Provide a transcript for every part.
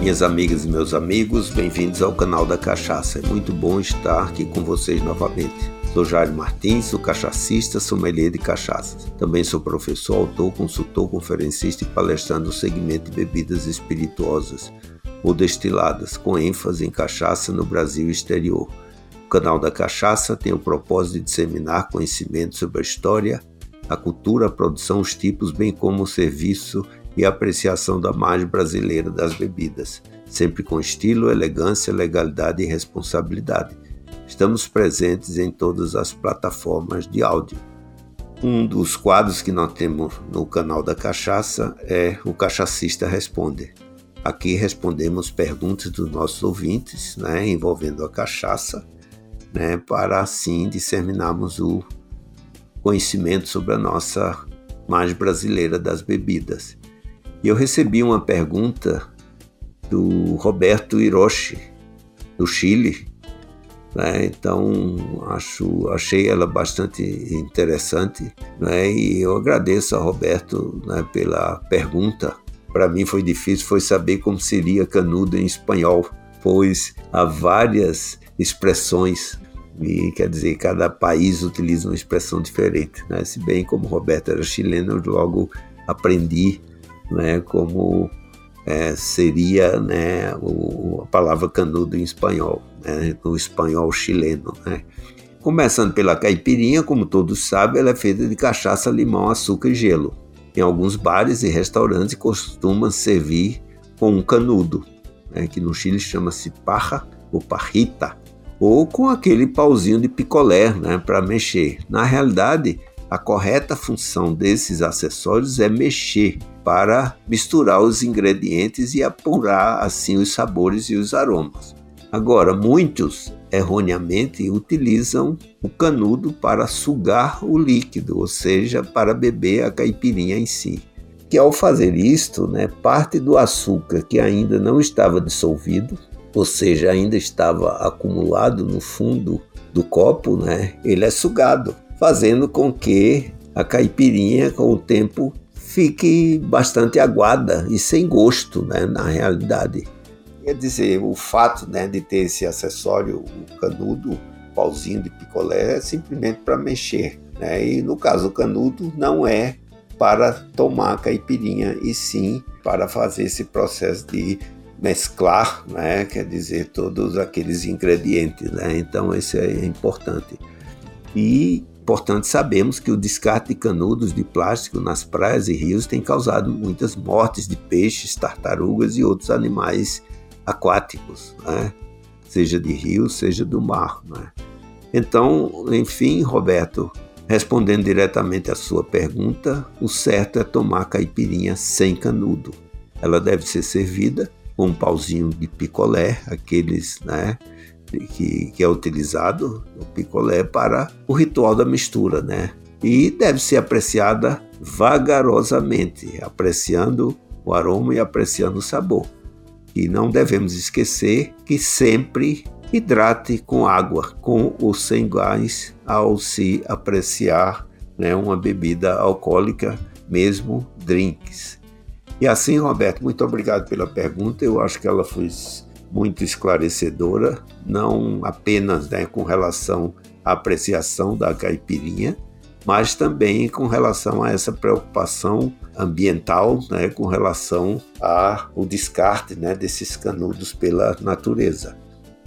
Minhas amigas e meus amigos, bem-vindos ao canal da Cachaça. É muito bom estar aqui com vocês novamente. Sou Jair Martins, sou cachacista, sommelier de cachaças. Também sou professor, autor, consultor, conferencista e palestrante no segmento de bebidas espirituosas ou destiladas, com ênfase em cachaça no Brasil e exterior. O canal da Cachaça tem o propósito de disseminar conhecimento sobre a história, a cultura, a produção, os tipos, bem como o serviço e apreciação da margem brasileira das bebidas, sempre com estilo, elegância, legalidade e responsabilidade. Estamos presentes em todas as plataformas de áudio. Um dos quadros que nós temos no canal da Cachaça é o Cachacista Responde. Aqui respondemos perguntas dos nossos ouvintes, né, envolvendo a cachaça, né, para assim disseminarmos o conhecimento sobre a nossa margem brasileira das bebidas. E eu recebi uma pergunta do Roberto Hiroshi, do Chile. Né? Então, acho, achei ela bastante interessante né? e eu agradeço a Roberto né, pela pergunta. Para mim foi difícil foi saber como seria canudo em espanhol, pois há várias expressões e quer dizer cada país utiliza uma expressão diferente. Né? Se bem como Roberto era chileno, eu logo aprendi né, como é, seria né, o, a palavra canudo em espanhol, né, no espanhol chileno. Né. Começando pela caipirinha, como todos sabem, ela é feita de cachaça, limão, açúcar e gelo. Em alguns bares e restaurantes costuma servir com um canudo, né, que no Chile chama-se parra ou parrita, ou com aquele pauzinho de picolé né, para mexer. Na realidade, a correta função desses acessórios é mexer para misturar os ingredientes e apurar assim os sabores e os aromas. Agora, muitos erroneamente utilizam o canudo para sugar o líquido, ou seja, para beber a caipirinha em si. Que ao fazer isto, né, parte do açúcar que ainda não estava dissolvido, ou seja, ainda estava acumulado no fundo do copo, né, ele é sugado, fazendo com que a caipirinha, com o tempo, fique bastante aguada e sem gosto, né, na realidade. Quer dizer, o fato né, de ter esse acessório, o canudo, pauzinho de picolé, é simplesmente para mexer. Né? E no caso, o canudo não é para tomar caipirinha, e sim para fazer esse processo de mesclar, né? quer dizer, todos aqueles ingredientes. Né? Então, isso é importante. E Importante sabemos que o descarte de canudos de plástico nas praias e rios tem causado muitas mortes de peixes, tartarugas e outros animais aquáticos, né? seja de rio, seja do mar. Né? Então, enfim, Roberto, respondendo diretamente à sua pergunta, o certo é tomar caipirinha sem canudo. Ela deve ser servida com um pauzinho de picolé, aqueles, né? Que, que é utilizado no picolé para o ritual da mistura, né? E deve ser apreciada vagarosamente, apreciando o aroma e apreciando o sabor. E não devemos esquecer que sempre hidrate com água, com ou sem gás, ao se apreciar né, uma bebida alcoólica, mesmo drinks. E assim, Roberto, muito obrigado pela pergunta. Eu acho que ela foi muito esclarecedora, não apenas né, com relação à apreciação da caipirinha, mas também com relação a essa preocupação ambiental, né, com relação ao descarte né, desses canudos pela natureza.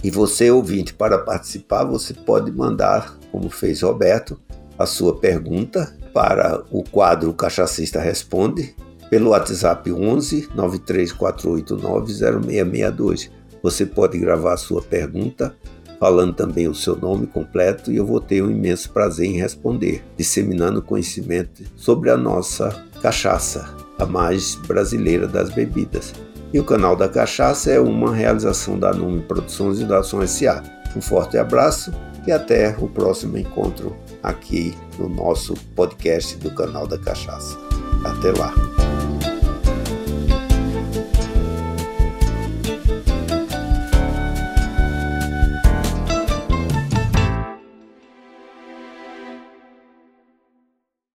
E você, ouvinte, para participar, você pode mandar, como fez Roberto, a sua pergunta para o quadro Cachacista Responde pelo WhatsApp 11 93489 0662 você pode gravar sua pergunta, falando também o seu nome completo, e eu vou ter um imenso prazer em responder, disseminando conhecimento sobre a nossa cachaça, a mais brasileira das bebidas. E o canal da Cachaça é uma realização da Nume Produções e da Ação S.A. Um forte abraço e até o próximo encontro aqui no nosso podcast do canal da Cachaça. Até lá!